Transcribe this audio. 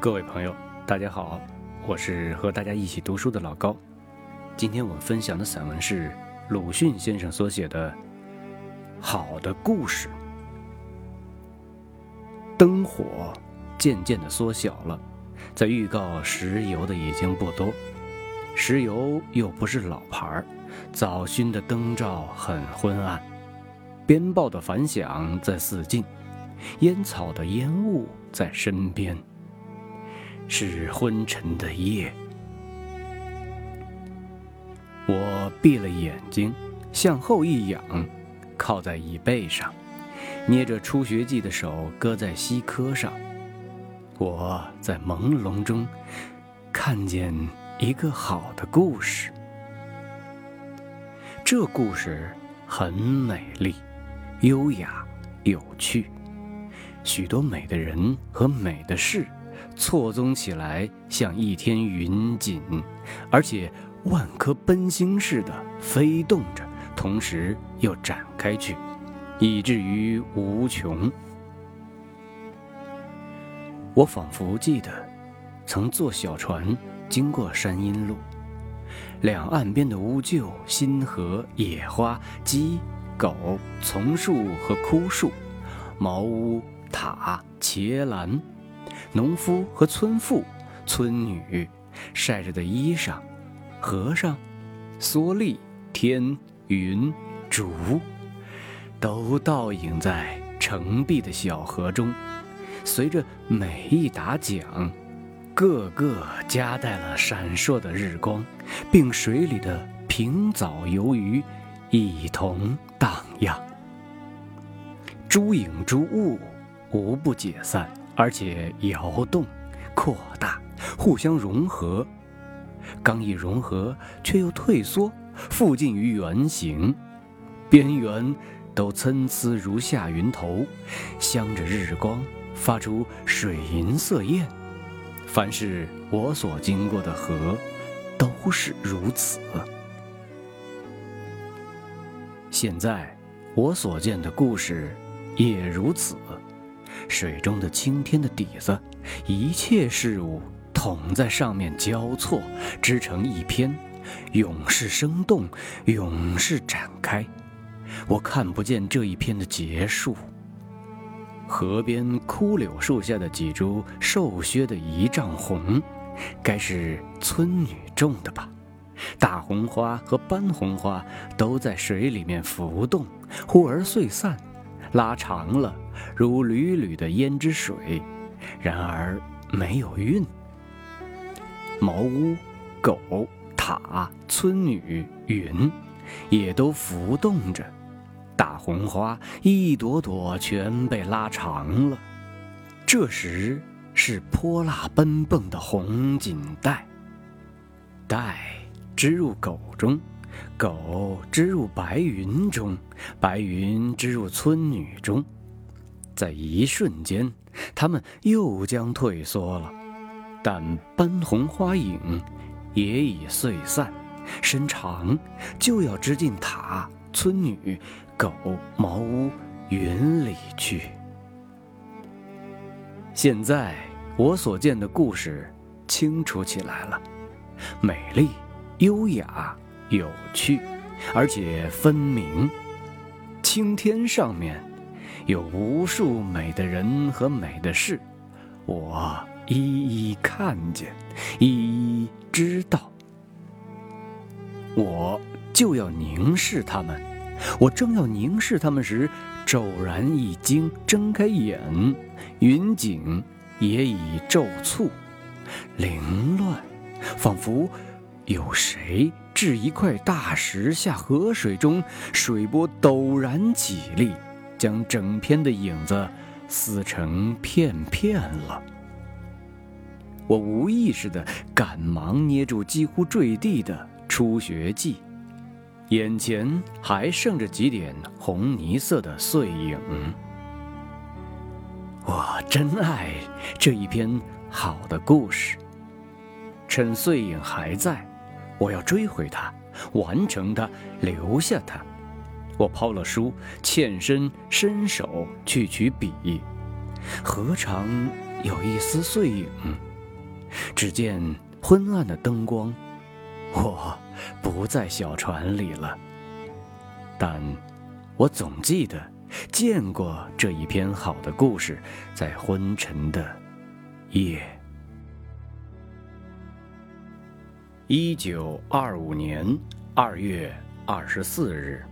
各位朋友，大家好，我是和大家一起读书的老高。今天我们分享的散文是鲁迅先生所写的《好的故事》。灯火渐渐的缩小了，在预告石油的已经不多，石油又不是老牌儿，早熏的灯罩很昏暗，鞭炮的反响在四近，烟草的烟雾在身边。是昏沉的夜，我闭了眼睛，向后一仰，靠在椅背上，捏着初学记的手搁在膝髁上。我在朦胧中看见一个好的故事，这故事很美丽、优雅、有趣，许多美的人和美的事。错综起来，像一天云锦，而且万颗奔星似的飞动着，同时又展开去，以至于无穷。我仿佛记得，曾坐小船经过山阴路，两岸边的乌桕、新河、野花、鸡、狗、丛树和枯树，茅屋、塔、茄兰。农夫和村妇、村女晒着的衣裳，和尚、蓑笠、天、云、竹，都倒影在澄碧的小河中。随着每一打桨，个个夹带了闪烁的日光，并水里的平藻游鱼一同荡漾。诸影诸物，无不解散。而且摇动、扩大、互相融合，刚一融合，却又退缩，附近于圆形，边缘都参差如下云头，镶着日光，发出水银色焰。凡是我所经过的河，都是如此。现在我所见的故事，也如此。水中的青天的底子，一切事物统在上面交错，织成一篇，永是生动，永是展开。我看不见这一篇的结束。河边枯柳树下的几株瘦削的一丈红，该是村女种的吧？大红花和斑红花都在水里面浮动，忽而碎散，拉长了。如缕缕的胭脂水，然而没有韵。茅屋、狗、塔、村女、云，也都浮动着。大红花一朵朵全被拉长了。这时是泼辣奔蹦的红锦带，带织入狗中，狗织入白云中，白云织入村女中。在一瞬间，它们又将退缩了，但斑红花影也已碎散，身长就要织进塔、村女、狗、茅屋、云里去。现在我所见的故事清楚起来了，美丽、优雅、有趣，而且分明。青天上面。有无数美的人和美的事，我一一看见，一一知道。我就要凝视他们，我正要凝视他们时，骤然一惊，睁开眼，云景也已骤促，凌乱，仿佛有谁掷一块大石下河水中，水波陡然起立。将整篇的影子撕成片片了。我无意识的赶忙捏住几乎坠地的初学记，眼前还剩着几点红泥色的碎影。我真爱这一篇好的故事。趁碎影还在，我要追回它，完成它，留下它。我抛了书，欠身伸手去取笔，何尝有一丝碎影只见昏暗的灯光，我不在小船里了。但，我总记得见过这一篇好的故事，在昏沉的夜。一九二五年二月二十四日。